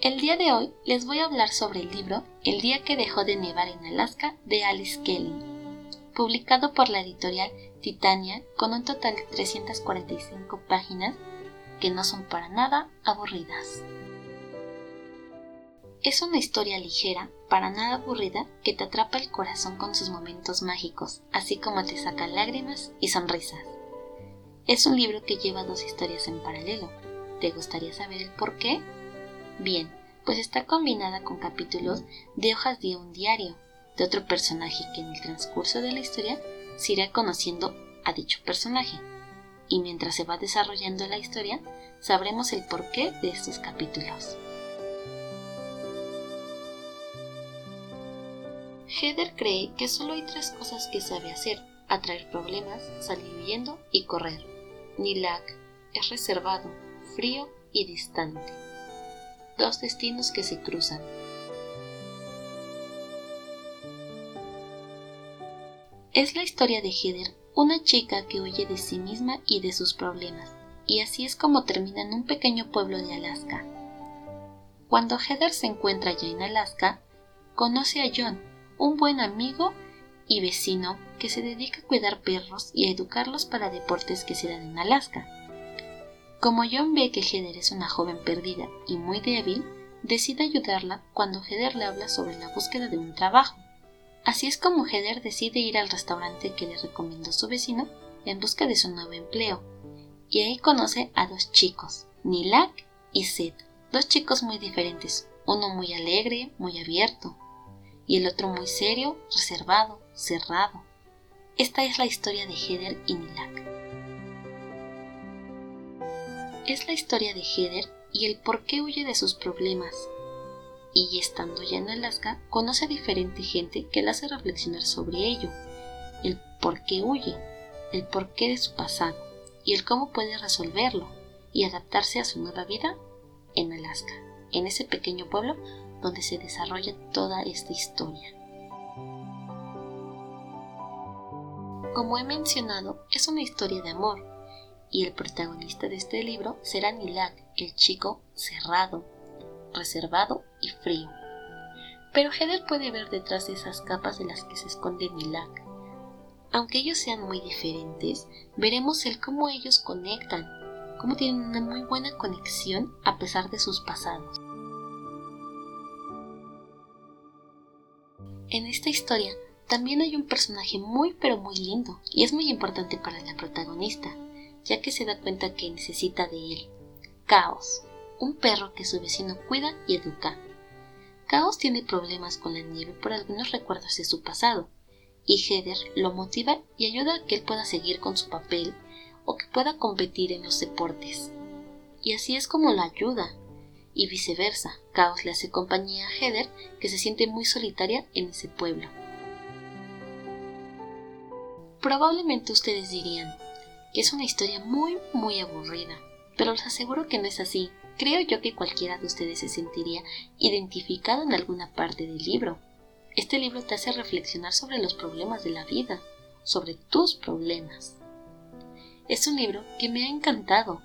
El día de hoy les voy a hablar sobre el libro El día que dejó de nevar en Alaska de Alice Kelly, publicado por la editorial Titania con un total de 345 páginas que no son para nada aburridas. Es una historia ligera, para nada aburrida, que te atrapa el corazón con sus momentos mágicos, así como te saca lágrimas y sonrisas. Es un libro que lleva dos historias en paralelo. ¿Te gustaría saber el por qué? Bien, pues está combinada con capítulos de hojas de un diario, de otro personaje que en el transcurso de la historia se irá conociendo a dicho personaje. Y mientras se va desarrollando la historia, sabremos el porqué de estos capítulos. Heather cree que solo hay tres cosas que sabe hacer, atraer problemas, salir huyendo y correr. Nilak es reservado, frío y distante. Dos destinos que se cruzan. Es la historia de Heather, una chica que huye de sí misma y de sus problemas, y así es como termina en un pequeño pueblo de Alaska. Cuando Heather se encuentra ya en Alaska, conoce a John, un buen amigo y vecino que se dedica a cuidar perros y a educarlos para deportes que se dan en Alaska. Como John ve que Heather es una joven perdida y muy débil, decide ayudarla cuando Heather le habla sobre la búsqueda de un trabajo. Así es como Heather decide ir al restaurante que le recomendó su vecino en busca de su nuevo empleo, y ahí conoce a dos chicos, Nilak y Seth, dos chicos muy diferentes, uno muy alegre, muy abierto, y el otro muy serio, reservado, cerrado. Esta es la historia de Heather y Nilak. Es la historia de Heather y el por qué huye de sus problemas. Y estando ya en Alaska, conoce a diferente gente que la hace reflexionar sobre ello, el por qué huye, el porqué de su pasado y el cómo puede resolverlo y adaptarse a su nueva vida en Alaska, en ese pequeño pueblo donde se desarrolla toda esta historia. Como he mencionado, es una historia de amor, y el protagonista de este libro será Nilak, el chico cerrado, reservado y frío. Pero Heather puede ver detrás de esas capas de las que se esconde Nilak. Aunque ellos sean muy diferentes, veremos el cómo ellos conectan, cómo tienen una muy buena conexión a pesar de sus pasados. En esta historia también hay un personaje muy pero muy lindo y es muy importante para la protagonista, ya que se da cuenta que necesita de él. Caos, un perro que su vecino cuida y educa. Caos tiene problemas con la nieve por algunos recuerdos de su pasado, y Heather lo motiva y ayuda a que él pueda seguir con su papel o que pueda competir en los deportes. Y así es como lo ayuda, y viceversa. Caos le hace compañía a Heather, que se siente muy solitaria en ese pueblo. Probablemente ustedes dirían que es una historia muy, muy aburrida, pero les aseguro que no es así. Creo yo que cualquiera de ustedes se sentiría identificado en alguna parte del libro. Este libro te hace reflexionar sobre los problemas de la vida, sobre tus problemas. Es un libro que me ha encantado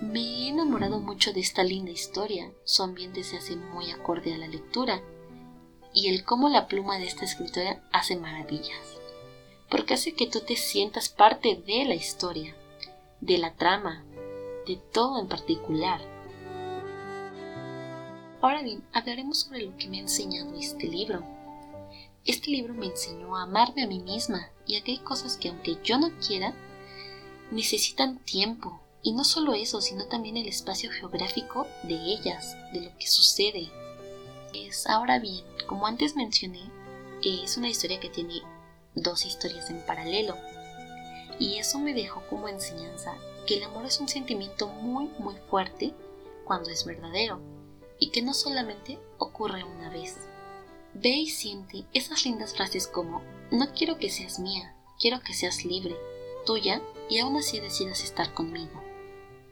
me he enamorado mucho de esta linda historia, su ambiente se hace muy acorde a la lectura y el cómo la pluma de esta escritora hace maravillas, porque hace que tú te sientas parte de la historia, de la trama, de todo en particular. Ahora bien, hablaremos sobre lo que me ha enseñado este libro. Este libro me enseñó a amarme a mí misma y a que hay cosas que aunque yo no quiera, necesitan tiempo, y no solo eso, sino también el espacio geográfico de ellas, de lo que sucede. Pues ahora bien, como antes mencioné, es una historia que tiene dos historias en paralelo. Y eso me dejó como enseñanza que el amor es un sentimiento muy muy fuerte cuando es verdadero y que no solamente ocurre una vez. Ve y siente esas lindas frases como no quiero que seas mía, quiero que seas libre, tuya y aún así decidas estar conmigo.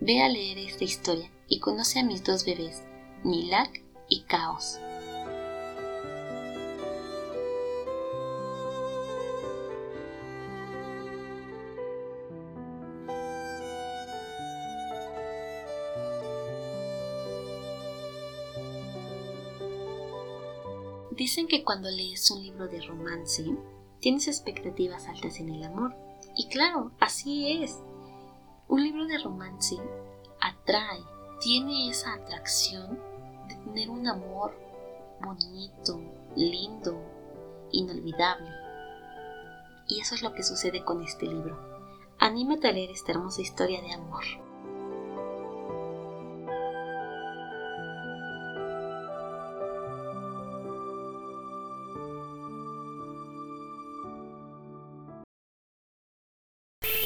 Ve a leer esta historia y conoce a mis dos bebés, Nilak y Caos. Dicen que cuando lees un libro de romance, tienes expectativas altas en el amor. Y claro, así es. Un libro de romance atrae, tiene esa atracción de tener un amor bonito, lindo, inolvidable. Y eso es lo que sucede con este libro. Anímate a leer esta hermosa historia de amor.